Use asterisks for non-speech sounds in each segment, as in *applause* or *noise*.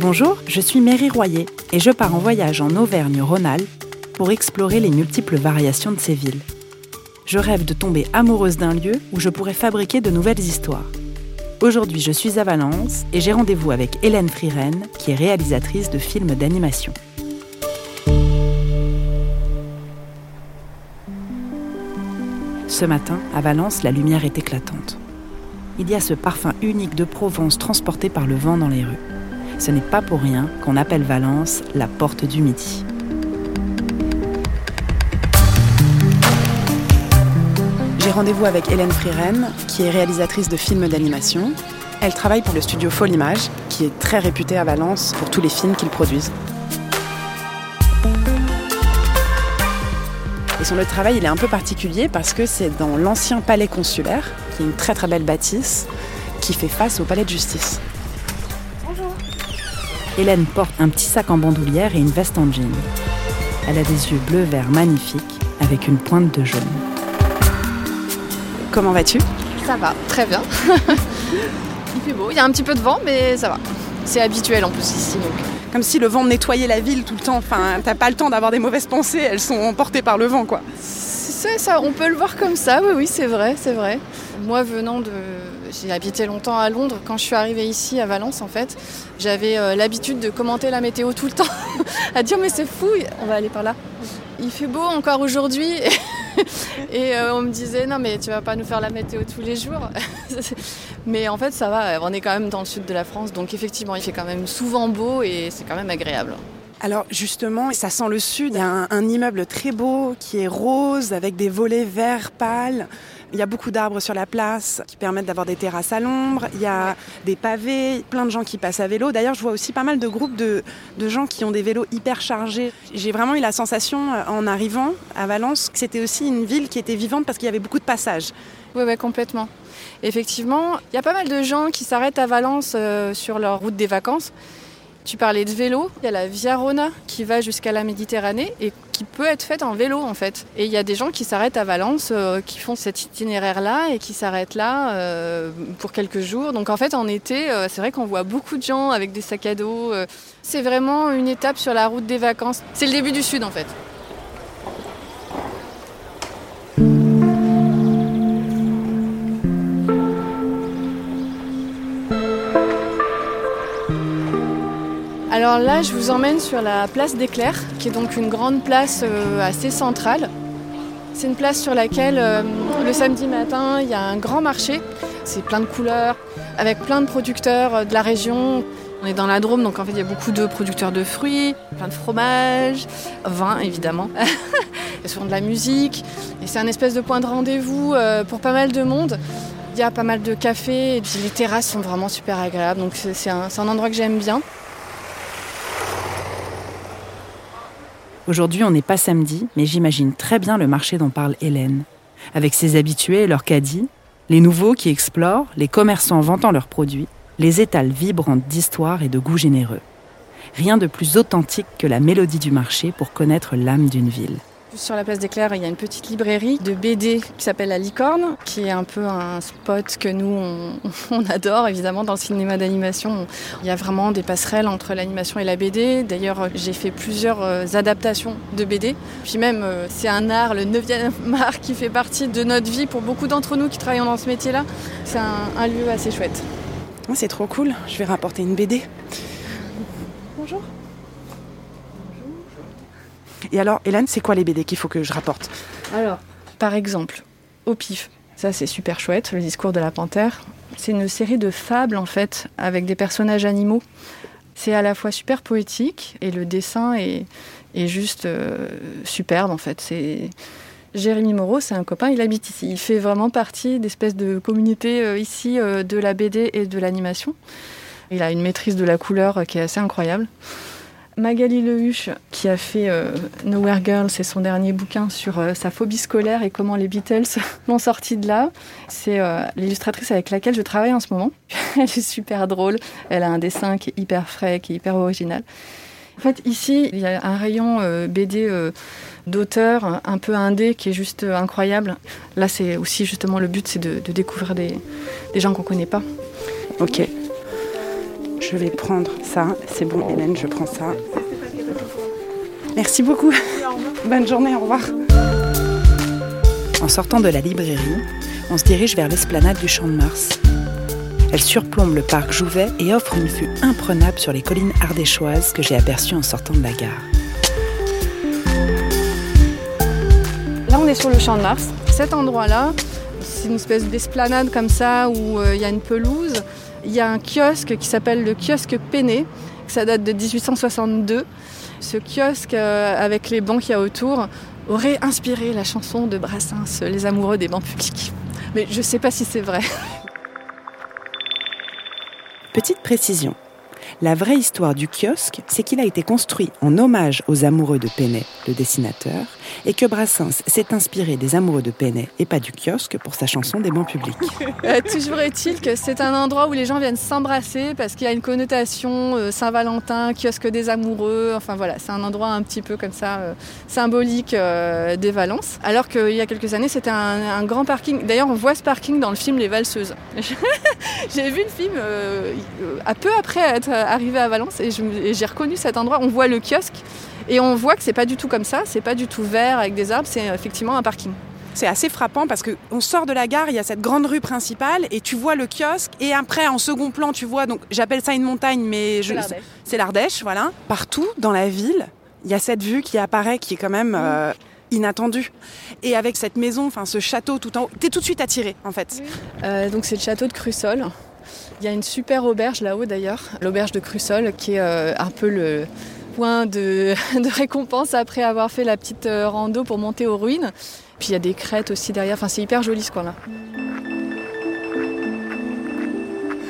Bonjour, je suis Mary Royer et je pars en voyage en Auvergne-Rhône-Alpes pour explorer les multiples variations de ces villes. Je rêve de tomber amoureuse d'un lieu où je pourrais fabriquer de nouvelles histoires. Aujourd'hui, je suis à Valence et j'ai rendez-vous avec Hélène Friren, qui est réalisatrice de films d'animation. Ce matin, à Valence, la lumière est éclatante. Il y a ce parfum unique de Provence transporté par le vent dans les rues. Ce n'est pas pour rien qu'on appelle Valence la porte du Midi. J'ai rendez-vous avec Hélène Friren, qui est réalisatrice de films d'animation. Elle travaille pour le studio Folimage, qui est très réputé à Valence pour tous les films qu'ils produisent. Et son travail, il est un peu particulier parce que c'est dans l'ancien palais consulaire, qui est une très très belle bâtisse, qui fait face au palais de justice. Hélène porte un petit sac en bandoulière et une veste en jean. Elle a des yeux bleu-vert magnifiques avec une pointe de jaune. Comment vas-tu? Ça va, très bien. *laughs* il fait beau, il y a un petit peu de vent, mais ça va. C'est habituel en plus ici. Donc comme si le vent nettoyait la ville tout le temps. Enfin, t'as pas le temps d'avoir des mauvaises pensées, elles sont emportées par le vent, quoi. C'est ça, on peut le voir comme ça, oui, oui, c'est vrai, c'est vrai. Moi, venant de. J'ai habité longtemps à Londres. Quand je suis arrivée ici, à Valence, en fait, j'avais euh, l'habitude de commenter la météo tout le temps, *laughs* à dire, mais c'est fou, on va aller par là. Il fait beau encore aujourd'hui. *laughs* et euh, on me disait non mais tu vas pas nous faire la météo tous les jours. *laughs* mais en fait ça va, on est quand même dans le sud de la France, donc effectivement il fait quand même souvent beau et c'est quand même agréable. Alors justement, ça sent le sud. Il y a un, immeuble très beau qui est rose avec des volets verts pâles. Il y a beaucoup d'arbres sur la place qui permettent d'avoir des terrasses à l'ombre. Il y a des pavés, plein de gens qui passent à vélo. D'ailleurs, je vois aussi pas mal de groupes de, gens qui ont des vélos hyper chargés. J'ai vraiment eu la sensation euh, en arrivant à Valence que c'était aussi une ville qui était vivante parce qu'il y avait beaucoup de passages. Oui, ouais, complètement. Effectivement, il y a pas mal de gens qui s'arrêtent à Valence euh, sur leur route des vacances. Tu parlais de vélo, il y a la Via Rona qui va jusqu'à la Méditerranée et qui peut être faite en vélo en fait. Et il y a des gens qui s'arrêtent à Valence, euh, qui font cet itinéraire-là et qui s'arrêtent là euh, pour quelques jours. Donc en fait en été, euh, c'est vrai qu'on voit beaucoup de gens avec des sacs à dos. c'est vraiment une étape sur la route des vacances. C'est le début du sud en fait. Alors là, je vous emmène sur la place des Clercs, qui est donc une grande place euh, assez centrale. C'est une place sur laquelle euh, le samedi matin, il y a un grand marché. C'est plein de couleurs, avec plein de producteurs euh, de la région. On est dans la Drôme, donc en fait, il y a beaucoup de producteurs de fruits, plein de fromages, vin évidemment. il y a souvent de la musique. Et c'est un espèce de point de rendez-vous pour pas mal de monde. Il y a pas mal de cafés, et les terrasses sont vraiment super agréables. Donc c'est un endroit que j'aime bien. Aujourd'hui, on n'est pas samedi, mais j'imagine très bien le marché dont parle Hélène. Avec ses habitués et leurs caddies, les nouveaux qui explorent, les commerçants vantant leurs produits, les étals vibrantes d'histoire et de goût généreux. Rien de plus authentique que la mélodie du marché pour connaître l'âme d'une ville. Sur la place des il y a une petite librairie de BD qui s'appelle La Licorne, qui est un peu un spot que nous, *laughs* on, adore évidemment dans le cinéma d'animation. Il y a vraiment des passerelles entre l'animation et la BD. D'ailleurs, j'ai fait plusieurs euh, adaptations de BD. Puis même, euh, c'est un art, le 9e *laughs* art, qui fait partie de notre vie pour beaucoup d'entre nous qui travaillons dans ce métier-là. C'est un, lieu assez chouette. Ah, c'est trop cool, je vais rapporter une BD. Bonjour. Et alors, Hélène, c'est quoi les BD qu'il faut que je rapporte Alors, par exemple, au pif. Ça, c'est super chouette, le discours de la panthère. C'est une série de fables, en fait, avec des personnages animaux. C'est à la fois super poétique et le dessin est, juste euh, superbe, en fait. C'est. Jérémy Moreau, c'est un copain, il habite ici. Il fait vraiment partie d'espèces de communauté euh, ici euh, de la BD et de l'animation. Il a une maîtrise de la couleur qui est assez incroyable. Magali Lehuche, qui a fait euh, Nowhere Girl, c'est son dernier bouquin sur euh, sa phobie scolaire et comment les Beatles *laughs* l'ont sorti de là. C'est euh, l'illustratrice avec laquelle je travaille en ce moment. *laughs* Elle est super drôle. Elle a un dessin qui est hyper frais, qui est hyper original. En fait, ici, il y a un rayon BD d'auteur un peu indé qui est juste incroyable. Là, c'est aussi justement le but, c'est de, découvrir des, des gens qu'on ne connaît pas. Ok. Je vais prendre ça. C'est bon, Hélène, je prends ça. Merci beaucoup. Bonne journée, au revoir. En sortant de la librairie, on se dirige vers l'esplanade du Champ de Mars. Elle surplombe le parc Jouvet et offre une vue imprenable sur les collines ardéchoises que j'ai aperçues en sortant de la gare. Là, on est sur le Champ de Mars. Cet endroit-là, c'est une espèce d'esplanade comme ça où euh, il y a une pelouse. Il y a un kiosque qui s'appelle le kiosque Péné. Ça date de 1862. Ce kiosque, euh, avec les bancs qu'il y a autour, aurait inspiré la chanson de Brassens, Les amoureux des bancs publics. Mais je ne sais pas si c'est vrai. *laughs* Petite précision. La vraie histoire du kiosque, c'est qu'il a été construit en hommage aux amoureux de Penet, le dessinateur, et que Brassens s'est inspiré des amoureux de Penet et pas du kiosque pour sa chanson des bancs publics. Euh, toujours est-il que c'est un endroit où les gens viennent s'embrasser parce qu'il y a une connotation euh, Saint-Valentin, kiosque des amoureux, enfin voilà, c'est un endroit un petit peu comme ça euh, symbolique des Valences. Alors qu'il y a quelques années, c'était un, grand parking. D'ailleurs, on voit ce parking dans le film Les Valseuses. *laughs* J'ai vu le film peu après être arrivé à Valence et j'ai reconnu cet endroit. On voit le kiosque et on voit que c'est pas du tout comme ça, c'est pas du tout vert avec des arbres, c'est effectivement un parking. C'est assez frappant parce qu'on sort de la gare, il y a cette grande rue principale et tu vois le kiosque et après en second plan tu vois donc j'appelle ça une montagne mais c'est l'Ardèche voilà. Partout dans la ville, il y a cette vue qui apparaît qui est quand même euh, inattendue. Et avec cette maison, enfin ce château tout en haut, t'es tout de suite attiré en fait. Euh, donc c'est le château de Crussol. Il y a une super auberge là-haut d'ailleurs, l'auberge de Crussol qui est euh, un peu le *laughs* de, récompense après avoir fait la petite euh, rando pour monter aux ruines. Puis il y a des crêtes aussi derrière, enfin c'est hyper joli ce coin-là.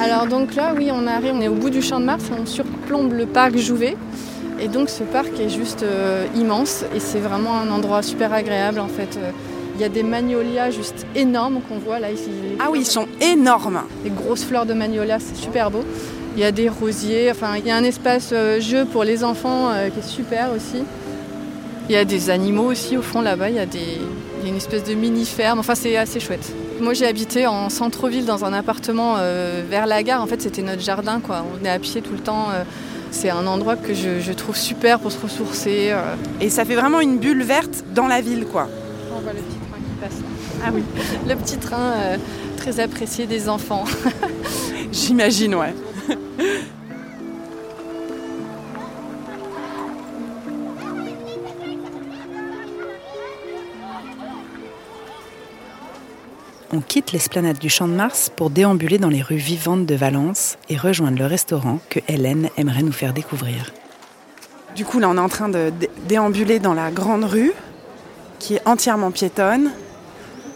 Alors donc là, oui, on arrive, on est au bout du champ de Mars, on surplombe le parc Jouvet. Et donc ce parc est juste euh, immense et c'est vraiment un endroit super agréable en fait. Euh, il y a des magnolias juste énormes qu'on voit là ici. Ah oui, ils sont énormes. Des grosses fleurs de magnolia, c'est super beau. Il y a des rosiers, enfin il y a un espace euh, jeu pour les enfants euh, qui est super aussi. Il y a des animaux aussi au fond là-bas, il, y a une espèce de mini-ferme, enfin c'est assez chouette. Moi j'ai habité en centre-ville dans un appartement euh, vers la gare, en fait c'était notre jardin quoi, on venait à pied tout le temps. c'est un endroit que je, trouve super pour se ressourcer. Et ça fait vraiment une bulle verte dans la ville quoi. On voit le petit train qui passe. Ah oui, *laughs* le petit train très apprécié des enfants. *laughs* J'imagine ouais. On quitte l'esplanade du Champ de Mars pour déambuler dans les rues vivantes de Valence et rejoindre le restaurant que Hélène aimerait nous faire découvrir. Du coup, là, on est en train de déambuler dans la grande rue qui est entièrement piétonne.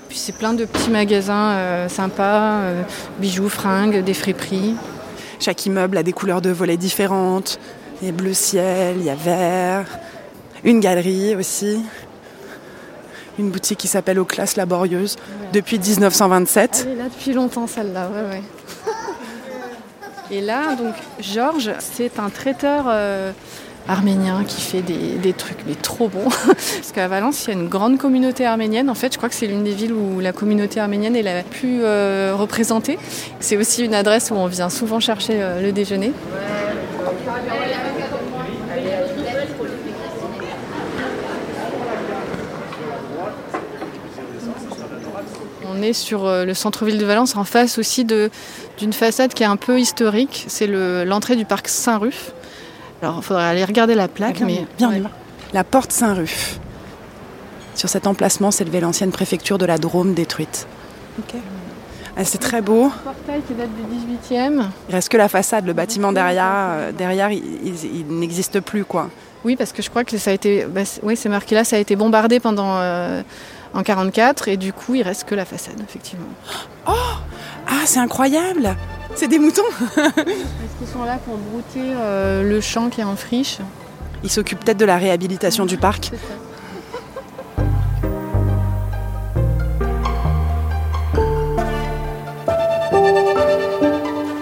Puis c'est plein de petits magasins euh, sympas, euh, bijoux, fringues, des friperies. Chaque immeuble a des couleurs de volets différentes. Il y a bleu ciel, il y a vert. Une galerie aussi. Une boutique qui s'appelle Aux Classes Laborieuses depuis 1927. Elle est là depuis longtemps celle-là, ouais, ouais. *laughs* Et là, donc, Georges, c'est un traiteur euh, arménien qui fait des, trucs mais trop bons. *laughs* Parce qu'à Valence, il y a une grande communauté arménienne. En fait, je crois que c'est l'une des villes où la communauté arménienne est la plus euh, représentée. C'est aussi une adresse où on vient souvent chercher euh, le déjeuner. On est sur euh, le centre-ville de Valence, en face aussi d'une façade qui est un peu historique. C'est l'entrée du parc Saint-Ruf. Alors, il faudrait aller regarder la plaque. Ah, mais bien, La porte Saint-Ruf. Sur cet emplacement s'élevait l'ancienne préfecture de la Drôme détruite. Ah, c'est très beau. Un portail qui date du 18e. Il reste que la façade, le bâtiment derrière, euh, derrière il, n'existe plus quoi. Oui, parce que je crois que ça a été, bah, oui, c'est marqué là, ça a été bombardé pendant euh, en 44 et du coup il reste que la façade effectivement. Oh, ah c'est incroyable. C'est des moutons Est-ce qu'ils sont là pour brouter euh, le champ qui est en friche Ils s'occupent peut-être de la réhabilitation du parc.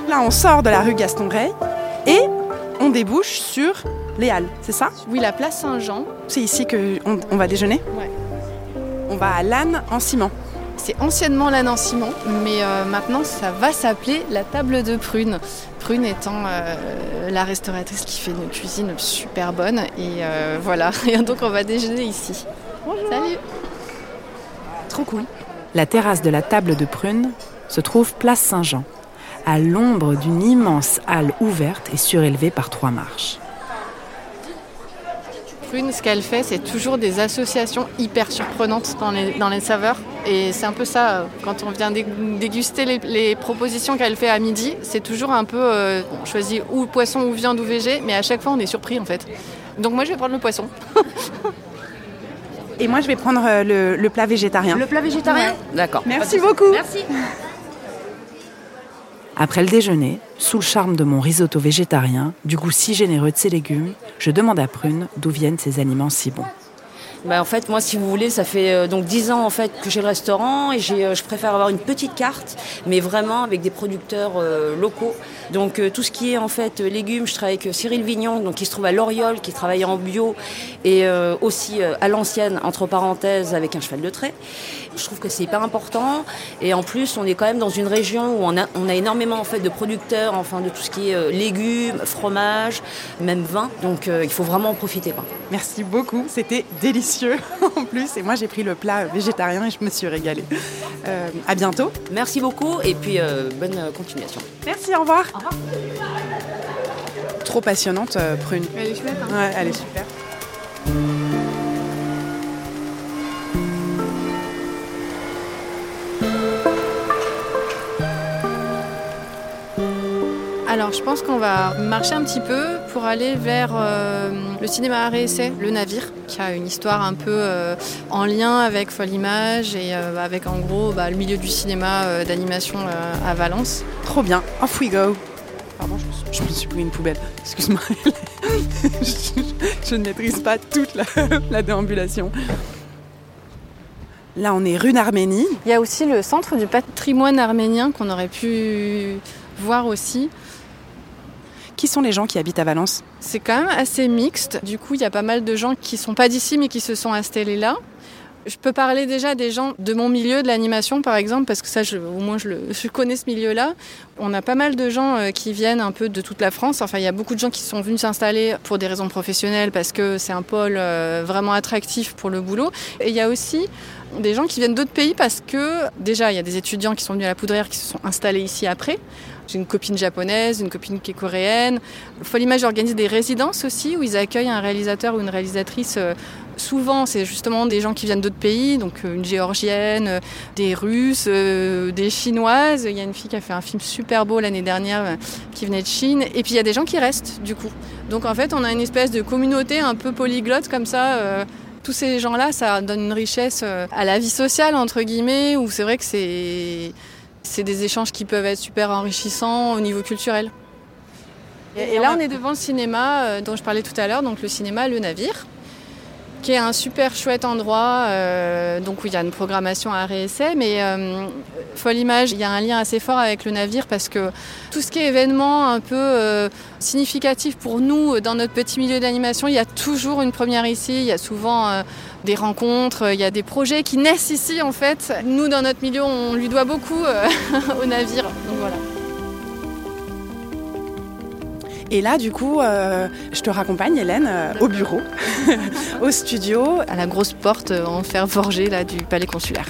Là, on sort de la rue Gaston Rey et on débouche sur les Halles, c'est ça? Oui, la place Saint-Jean. C'est ici qu'on on va déjeuner? Ouais. On va à l'âne en ciment. C'est anciennement la Nancy-Mont, mais euh, maintenant ça va s'appeler la table de Prune. Prune étant euh, la restauratrice qui fait une cuisine super bonne. Et euh, voilà, *laughs* et donc on va déjeuner ici. Bonjour. Salut Trop cool. La terrasse de la table de Prune se trouve place Saint-Jean, à l'ombre d'une immense halle ouverte et surélevée par trois marches. Prune, ce qu'elle fait, c'est toujours des associations hyper surprenantes dans les, dans les saveurs. Et c'est un peu ça, quand on vient dé- déguster les, les propositions qu'elle fait à midi, c'est toujours un peu, euh, on choisit ou poisson ou viande ou végé, mais à chaque fois on est surpris en fait. Donc moi je vais prendre le poisson. *laughs* Et moi, je vais prendre euh, le, le plat végétarien. plat végétarien D'accord. Merci beaucoup. Merci. Après le déjeuner, sous le charme de mon risotto végétarien, du goût si généreux de ses légumes, je demande à Prune d'où viennent ces aliments si bons. Bah, en fait, moi, si vous voulez, ça fait euh, donc 10 ans en fait que j'ai le restaurant et j'ai, euh, je préfère avoir une petite carte, mais vraiment avec des producteurs euh, locaux. Donc tout ce qui est en fait légumes, je travaille avec Cyril Vignon, donc qui se trouve à Loriol, qui travaille en bio et aussi à l'ancienne entre parenthèses avec un cheval de trait. Je trouve que c'est hyper important et en plus, on est quand même dans une région où on a, on a énormément en fait de producteurs, enfin de tout ce qui est euh, légumes, fromage, même vin. Donc euh, il faut vraiment en profiter. quoi. Merci beaucoup. C'était délicieux *laughs* en plus. Et moi, j'ai pris le plat végétarien et je me suis régalée. Euh, à bientôt. Merci beaucoup et puis euh, bonne continuation. Merci, au revoir. Trop passionnante, Prune. Elle est chouette. hein. Ouais, elle est super. Alors je pense qu'on va marcher un petit peu pour aller vers euh, le cinéma essai, Le Navire, qui a une histoire un peu euh, en lien avec Folle Image et euh, avec en gros bah, le milieu du cinéma d'animation à Valence. Trop bien. Off we go. Pardon, je me suis, je me suis pris une poubelle. Excuse-moi. *laughs* je, je ne maîtrise pas toute la, *laughs* la déambulation. Là, on est rue d'Arménie. Il y a aussi le centre du patrimoine arménien qu'on aurait pu voir aussi. Qui sont les gens qui habitent à Valence? C'est quand même assez mixte. Du coup, il y a pas mal de gens qui sont pas d'ici mais qui se sont installés là. Je peux parler déjà des gens de mon milieu, de l'animation par exemple, parce que ça, au moins, je, je connais ce milieu-là. On a pas mal de gens euh, qui viennent un peu de toute la France. Enfin, il y a beaucoup de gens qui sont venus s'installer pour des raisons professionnelles, parce que c'est un pôle euh, vraiment attractif pour le boulot. Et il y a aussi des gens qui viennent d'autres pays parce que déjà, il y a des étudiants qui sont venus à la Poudrière qui se sont installés ici après. J'ai une copine japonaise, une copine qui est coréenne. Folle Image organise des résidences aussi où ils accueillent un réalisateur ou une réalisatrice. Souvent, c'est justement des gens qui viennent d'autres pays, donc euh, une géorgienne, euh, des russes, euh, des chinoises. Il y a une fille qui a fait un film super beau l'année dernière qui venait de Chine. Et puis il y a des gens qui restent du coup. Donc en fait, on a une espèce de communauté un peu polyglotte comme ça. tous ces gens-là, ça donne une richesse à la vie sociale, entre guillemets, où c'est vrai que c'est des échanges qui peuvent être super enrichissants au niveau culturel. Et, et là, on est devant le cinéma dont je parlais tout à l'heure, donc le cinéma Le Navire, qui est un super chouette endroit, euh, donc où il y a une programmation à réessai, mais euh, Folle Image, il y a un lien assez fort avec le navire parce que tout ce qui est événement un peu euh, significatif pour nous dans notre petit milieu d'animation, il y a toujours une première ici, il y a souvent euh, des rencontres, il y a des projets qui naissent ici en fait. Nous, dans notre milieu, on lui doit beaucoup *laughs* au navire, donc voilà. Et là, du coup, euh, je te raccompagne, Hélène, euh, au bureau, *laughs* au studio. À la grosse porte euh, en fer forgé là, du palais consulaire.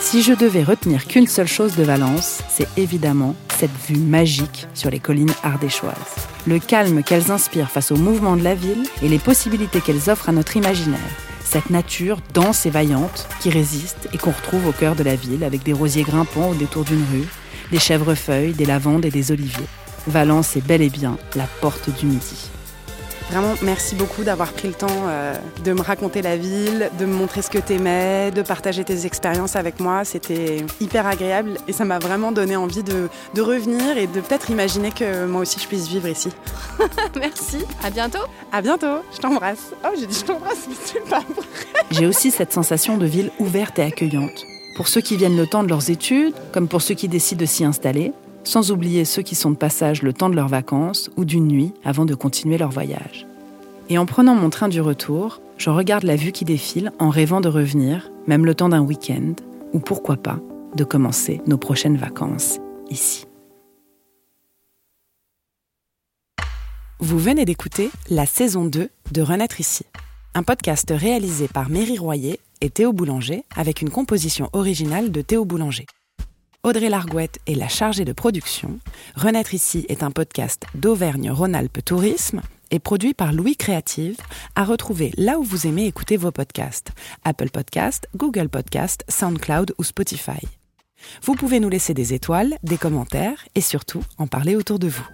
Si je devais retenir qu'une seule chose de Valence, c'est évidemment cette vue magique sur les collines ardéchoises. Le calme qu'elles inspirent face au mouvement de la ville et les possibilités qu'elles offrent à notre imaginaire. Cette nature dense et vaillante qui résiste et qu'on retrouve au cœur de la ville avec des rosiers grimpants au détour d'une rue, des chèvrefeuilles, des lavandes et des oliviers. Valence est bel et bien la porte du midi. Vraiment, merci beaucoup d'avoir pris le temps euh, de me raconter la ville, de me montrer ce que t'aimais, de partager tes expériences avec moi. C'était hyper agréable et ça m'a vraiment donné envie de, de revenir et de peut-être imaginer que moi aussi je puisse vivre ici. *laughs* Merci, à bientôt. À bientôt, je t'embrasse. Oh, j'ai dit je t'embrasse, mais c'est pas vrai. *laughs* J'ai aussi cette sensation de ville ouverte et accueillante. Pour ceux qui viennent le temps de leurs études, comme pour ceux qui décident de s'y installer, sans oublier ceux qui sont de passage le temps de leurs vacances ou d'une nuit avant de continuer leur voyage. Et en prenant mon train du retour, je regarde la vue qui défile en rêvant de revenir, même le temps d'un week-end, ou pourquoi pas, de commencer nos prochaines vacances ici. Vous venez d'écouter la saison 2 de Renaître ici, un podcast réalisé par Mary Royer et Théo Boulanger avec une composition originale de Théo Boulanger. Audrey Largouette est la chargée de production. Renaître ici est un podcast d'Auvergne-Rhône-Alpes Tourisme et produit par Louis Créative, à retrouver là où vous aimez écouter vos podcasts Apple Podcast, Google Podcast, SoundCloud ou Spotify. Vous pouvez nous laisser des étoiles, des commentaires et surtout en parler autour de vous.